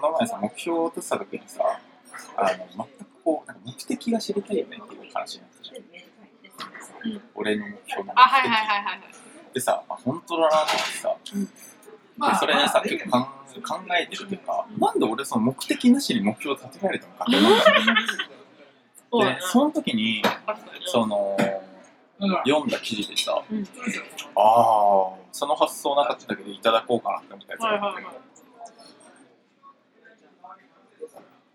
この前さ、目標を立てた時にさ、あの、全くこう、なんか目的が知りたいよねっていう話になったじゃん。うん。俺の目標の目的。あ、はいはいはいはい。はい。でさ、あ本当だなと思ってさ、でそれねさ、結構考考えてるというか、なんで俺その目的なしに目標を立てられたのかって思ったの。そうだな、でその時に、その、読んだ記事でさ、うんああ、その発想なかったけどいただこうかなって思ったやつがあって、はいはいはい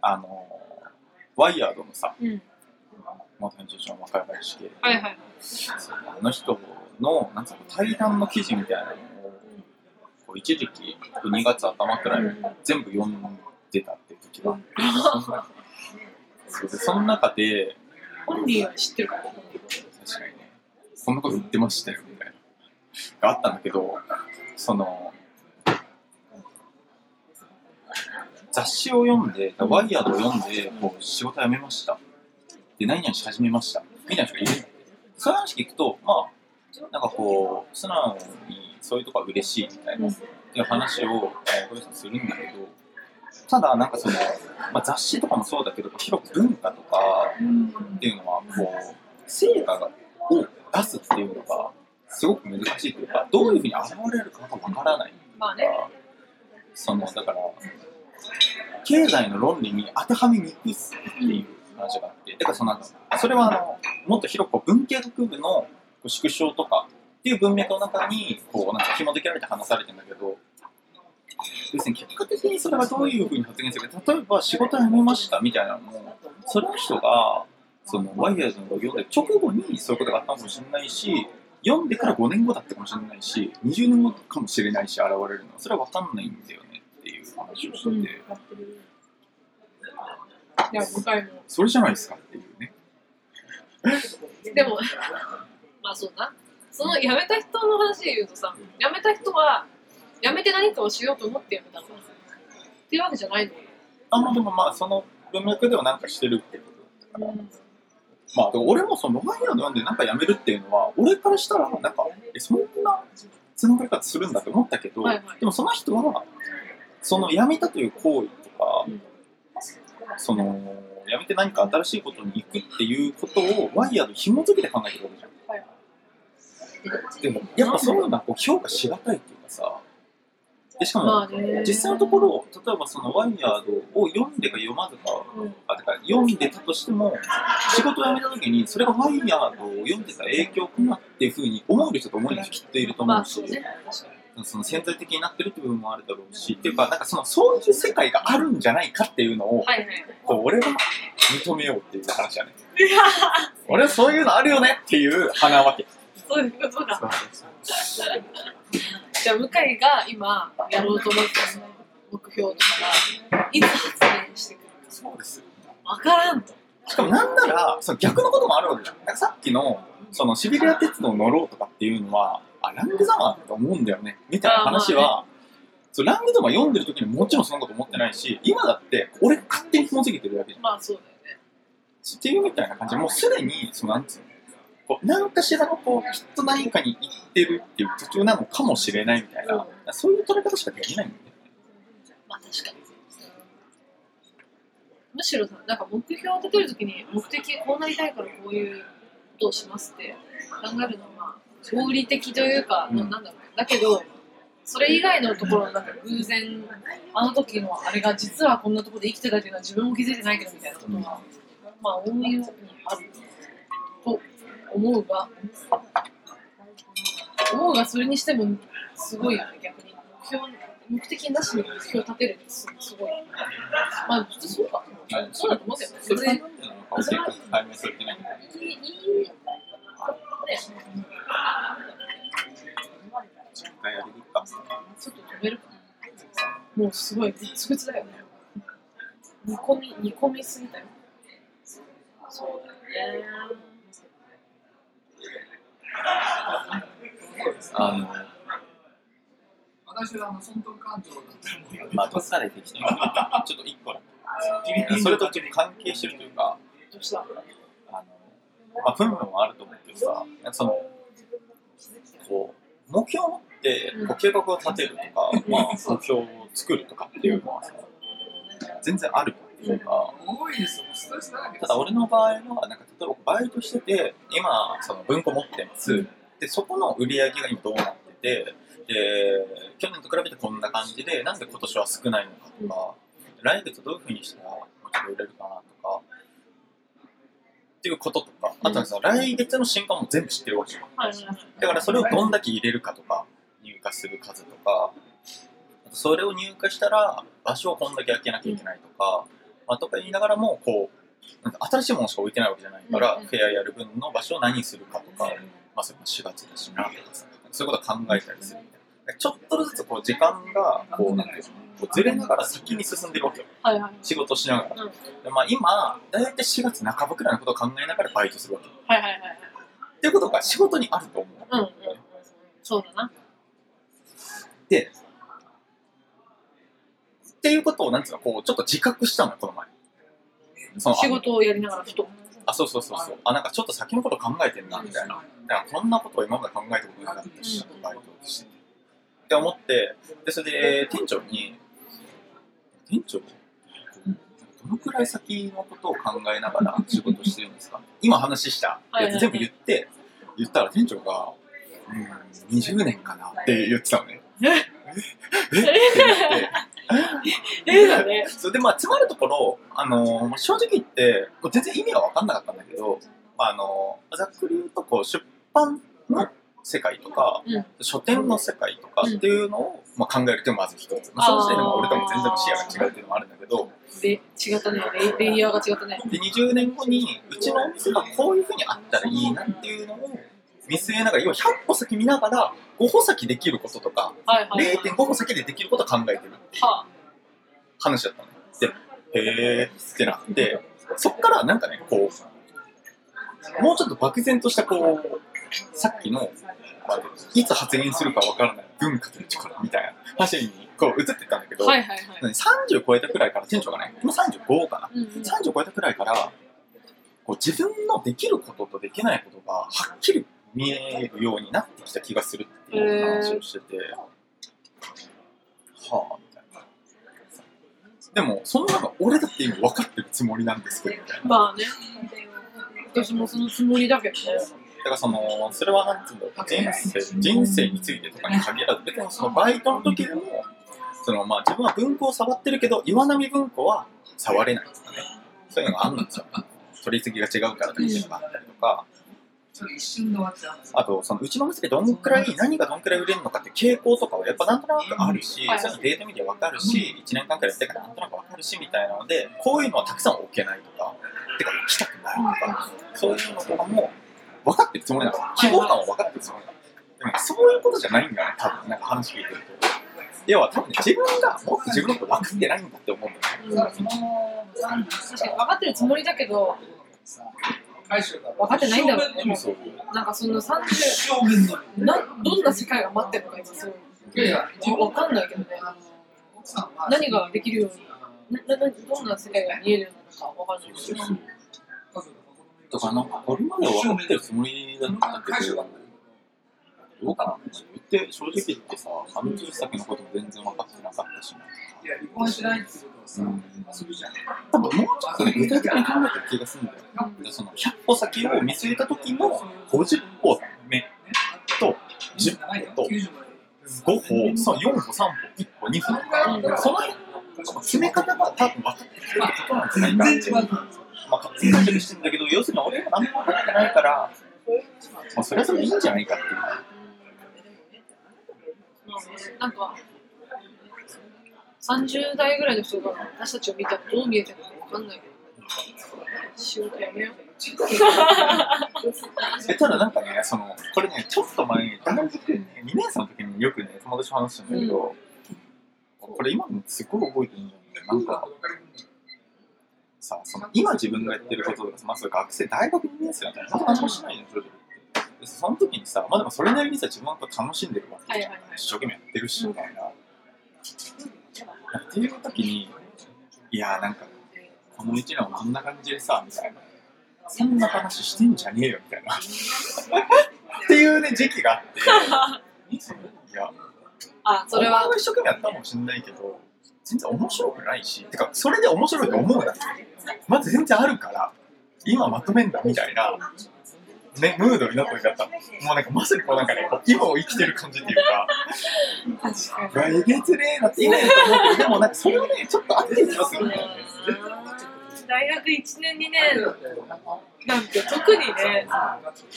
あの、ワイヤードのさ、うん。元編集長の若林系、はいはい。あの人の、なんつうの、対談の記事みたいなのを、こう一時期、2月頭くらいに全部読んでたって時があって、そうでその中で、本人は知ってるから。確かにね、こんなこと言ってましたよ、みたいな、があったんだけど、その、雑誌を読んで、ワイヤードを読んで、こう仕事辞めました。で、何々し始めました。みたいな人がいる。そういう話聞くと、まあ、なんかこう、素直にそういうとこは嬉しいみたいな、っていう話を、えー、小林さんするんだけど、ただ、なんかその、まあ、雑誌とかもそうだけど、広く文化とかっていうのは、こう、成果を出すっていうのが、すごく難しいというか、どういうふうに現れるかがわからない。まあね。その、だから、経済の論理に当てはめにくいっすっていう話があって、だからその、それはあの、もっと広く文系学部の縮小とかっていう文脈の中に、こう、なんか紐付けられて話されてるんだけど、要するに結果的にそれがどういうふうに発言するか、例えば仕事辞めましたみたいなのも、その人が、そのワイヤーズのを読んで直後にそういうことがあったかもしれないし、読んでから5年後だったかもしれないし、20年後かもしれないし、現れるのは、それは分かんないんだよね話をしてて、いや、向井も。それじゃないですかっていうね。でも、まあそうな。その辞めた人の話で言うとさ、辞めた人は、辞めて何かをしようと思って辞めたのっていうわけじゃないのあまあでもまあ、その文脈ではなんかしてるってことだったから、まあ、でも俺もそのワイヤード読んでなんかやめるっていうのは、俺からしたら、なんか、え、そんなつながり方するんだって思ったけど、はいはい。でもその人は、その辞めたという行為とか、うん。その、辞めて何か新しいことに行くっていうことをワイヤード紐付けて考えてるわけじゃん。はい。でも、やっぱそういうのはこう評価しがたいっていうかさ、でしかも。実際のところ、例えばそのワイヤードを読んでか読まずか、うん。あてか読んでたとしても、仕事を辞めた時に、それがワイヤードを読んでた影響かなっていうふうに思える人と思えない人きっといると思うし、まあその潜在的になってるって部分もあるだろうし、っていうか、なんかそのそういう世界があるんじゃないかっていうのを、はいはい。こう俺は認めようっていう話だね。俺はそういうのあるよねっていう花わけ。そういうことだ。そうそうそうじゃあ、向井が今やろうと思ってたその目標とかが、いつ発言してくるか。そうです。わからんと。しかもなんなら、その逆のこともあるわけじゃん。なんかさっきの、そのシビリア鉄道乗ろうとかっていうのは、あ、ラングザマーだと思うんだよね、みたいな話は、そうラングザマー読んでる時にもちろんそんなこと思ってないし、今だって俺勝手に紐付けてるわけじゃん。まあそうだよね。っていうみたいな感じで、もうすでに、そのなんつうの、こう何かしらのこう、きっと何かに行ってるっていう途中なのかもしれないみたいな、そういう捉え方しかできないんだよね。まあ確かに。むしろさ、なんか目標を立てるときに、目的こうなりたいからこういうことをしますって考えるのは、まあ、合理的というか、うんなんだろう。だけど、それ以外のところのなんか偶然、あの時のあれが実はこんなところで生きてたっていうのは自分も気づいてないけどみたいなことは、まあ、大いにあると思うが、思うがそれにしてもすごいよね、逆に。目標目的なしに目標を立てるってすすごい。まあ、普通そうか。そうだと思うんだよね。それでなのかを正確に解明されてないちょっと止めるか。もうすごい、グツグツだよね。煮込み、煮込みすぎたよ。そうだよね。あの、私はあの損得感情まあ、どっかでできてるちょっと一個だそれとちょっと関係してるというか、どうした？あの、まあ、分野もあると思うけどさ、その、こう、目標を持ってこう計画を立てるとか、まあ、目標を作るとかっていうのはさ、全然あるっていうか、ただ俺の場合は、なんか例えばバイトしてて、今、その文庫持ってます。で、そこの売り上げが今どうなってて、で、去年と比べてこんな感じで、なんで今年は少ないのかとか、来月どういうふうにしたらもうちょっと売れるかなとか、っていうこととか、あとはさ、来月の新刊も全部知ってるわけよ。はいはいはい。だからそれをどんだけ入れるかとか、入荷する数とか、あとそれを入荷したら場所をこんだけ開けなきゃいけないとか、まあ、とか言いながらも、こう、なんか新しいものしか置いてないわけじゃないから、うんフェアやる分の場所を何にするかとか、まあ、それも4月だしなとかさ、そういうことを考えたりするみたいな。ちょっとずつこう時間が、こう、なんていうの、こうずれながら先に進んでるわけよ。はいはい。仕事しながら。うんでまあ、今、だいたい4月半ばくらいのことを考えながらバイトするわけ。っはいはいはいはい。ていうことが仕事にあると思う。うんうん。そうだな。で、っていうことを、なんつうの、こう、ちょっと自覚したのよ、この前。その仕事をやりながらふと。あ、そうそうそうそう。あ、なんかちょっと先のこと考えてんな、みたいな。だからこんなことを今まで考えたことなかったし、うんバイトして。って思って、で、それで、店長に、店長、どのくらい先のことを考えながら仕事してるんですか？今話した。やつ全部言って、言ったら店長が、うん、20年かなって言ってたのね。え？え？って言って、え？それでまあ、詰まるところ、あのー正直言って、全然意味は分かんなかったんだけど、まあ、あのーざっくり言うと、こう、出版の世界とか、うん書店の世界とかっていうのを、まあ、考えるっていうのがまず一つ。まあ、その時点でも俺とも全然視野が違うっていうのもあるんだけど、で、違ったね。レイヤーが違ったね。で、20年後に、うちのお店がこういうふうにあったらいいなっていうのを見据えながら、要は100歩先見ながら、5歩先できることとか、はいはいはい。0.5歩先でできることを考えてるっていう。は話だったのね。で、へーってなって、そっからなんかね、こう、もうちょっと漠然としたこう、さっきの、まあ、いつ発言するかわからない文化という力みたいな話にこう移ってったんだけど、あ。はいはいはい。30超えたくらいから店長がね、今35かな。うんうん。30超えたくらいから、こう自分のできることとできないことがはっきり見えるようになってきた気がするっていう話をしてて、はあ、みたいな。でも、そんなの俺だって今分かってるつもりなんですけど、みたいな。まあね。私もそのつもりだけどね。だからその、それはなんつうんだろう、人生、人生についてとかに限らず、別にそのバイトの時でも、そのまあ自分は文庫を触ってるけど、岩波文庫は触れないとかね。そういうのがあるんですよ。取り次ぎが違うからっていうのがあったりとか、あと、そのうちの店でどんくらい、何がどんくらい売れるのかって傾向とかはやっぱなんとなくあるし、はい。そういうのデータ見てわかるし、1年間くらいやってからなんとなくわかるしみたいなので、こういうのはたくさん置けないとか、てか置きたくないとか、そういうのとかも分かってるつもりなの。希望感は分かってるつもりなの。でもねそういうことじゃないんだよね、多分、なんか話聞いてると。要は多分ね、自分がもっと自分のこと分かってないんだって思うんだよね。うん確かに分かってるつもりだけど、分かってないんだろうね。もそううなんかその30、正面のなどんな世界が待ってるのか今そう。いやいや分かんないけどね。奥さんは何ができるように、などんな世界が見えるようなのか分かんないし。とか、なんか、これまでは分かってるつもりだったけど、どうかな言って、正直言ってさ、30先のことも全然分かってなかったしな。いや離婚しないってう多分もうちょっとね、具体的に考えてる気がするんだよ。でその100歩先を見据えた時の50歩目と10歩と5歩、そう4歩、3歩、1歩、2歩。その辺の決め方が多分分かってきてるってことなんじゃないかなっていう。まあ、勝手に解釈してるんだけど、要するに俺が何も分かってないから、まあ、それはそれでいいんじゃないかっていう。なんか、30代ぐらいの人が私たちを見たらどう見えてるのか分かんないけど、仕事やめよう。えただなんかね、その、これね、ちょっと前に、大学ね、2年生の時によくね、友達と話したんだけど、これ今もすごい覚えてるんだよね。なんか、さ、その、今自分がやってることとか、まあ、それ学生、大学2年生だったら、本当何もしないのよ、正直その時にさ、まあでもそれなりにさ、自分はやっぱ楽しんでるわけじゃんはい一生懸命やってるし、みたいな。っていう時に、いやーなんか、この1年はこんな感じでさ、みたいな。そんな話してんじゃねえよ、みたいな。っていうね、時期があって、いや、あ、それは一生懸命やったかもしれないけど、全然面白くないし、てか、それで面白いと思うなって。まず全然あるから、今まとめんだみたいな、ね、ムードになってる方。もうなんかまさにこうなんかね、こう今を生きてる感じっていうか、確かに。えげつねえなって今やと思うけど、でもなんかそれはね、ちょっと合ってる気がするんだよね。大学1年、2年なんて特にね、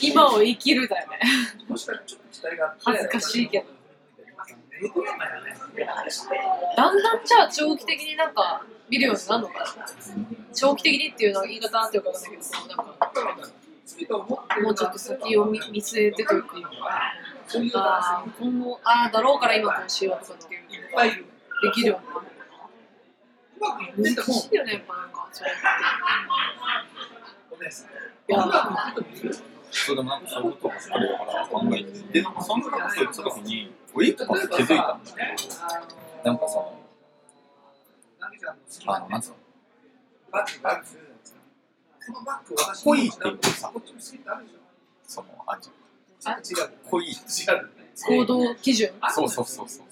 今を生きるだよね。もしかしたらちょっと期待があって恥ずかしいけど。だんだんじゃあ長期的になんか見るようになるのかな？長期的にっていうのは言い方あってるかわかんないけど、なんかもうちょっと先を見見据えてというか、あー今後、ああだろうから今こうしようとかっていういっぱいいるできるよううまくいってにても難しいよね、やっぱなんかそうまくいっててもいるそうでもなんかそういうことばっかりだから考えてて、で、そんなこと言った時に、ウィークとか気づいたんだけど、なんかその、あの、なんつうの、バッグバッグこのバッグかっこいいっていうさこっちも好きってあるでしょその、あんじゃん。ちょっと違うかっこいい。違う行動基準そうそうそうそう。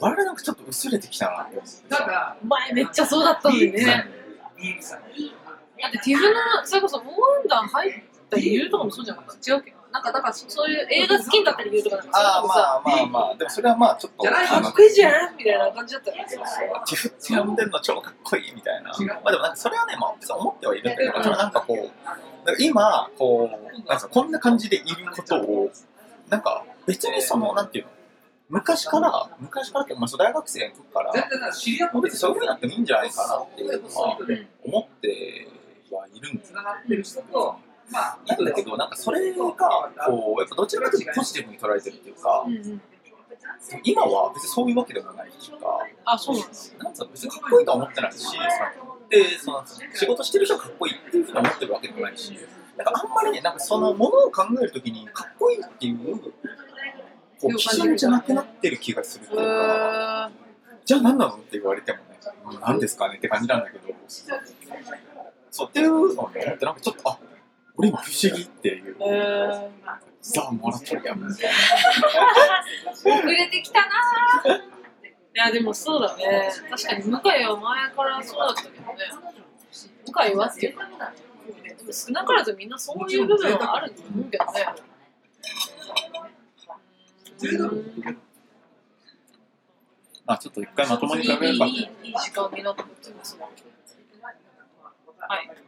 我々なんかちょっと薄れてきたなって思って。ただ前めっちゃそうだったのにね。だってティフの、それこそ、モーアンダン入った理由とかもそうじゃなかった？違うけ？ど。なんか、だからそそういう映画好きになった理由とかなんか、ああ、そういうのさ、まあまあまあ、でもそれはまあちょっと、じゃないかっこいいじゃんみたいな感じだったよね。ティフって呼んでるの超かっこいいみたいな。まあでもなんかそれはね、まあ別に思ってはいるんだけど、ただなんかこう、なんか今、こう、なんかこんな感じでいることを、なんか別にその、なんていうの、昔から、昔からって、まあ大学生の時から、全然知り合もう別にそういうふうになってもいいんじゃないかなっていうのはうん思ってはいるんがってる人とまあなんだけど、なんかそれが、こう、やっぱどちらかというとポジティブに捉えてるっていうかう、んうん。今は別にそういうわけでもないっていうか、あ、そうなんです。なんつうの別にかっこいいとは思ってないし、そのでその仕事してる人がかっこいいっていうふうに思ってるわけでもないし、なんかあんまりね、なんかそのものを考えるときにかっこいいっていう、こう基準じゃなくなってる気がするというへか、ーじゃあ何なのって言われてもね、うん何ですかねって感じなんだけど、そうっていうのをね、思ってなんかちょっと、あ俺今不思議っていう、へーザ・モラトリアムみたい遅れてきたなーいやでもそうだね。確かに向井は前からそうだったけどね。向井はっていうかでも少なからずみんなそういう部分はあると思うけどね。まあちょっと一回まともに考えるか。いいいいいい時間になってますはい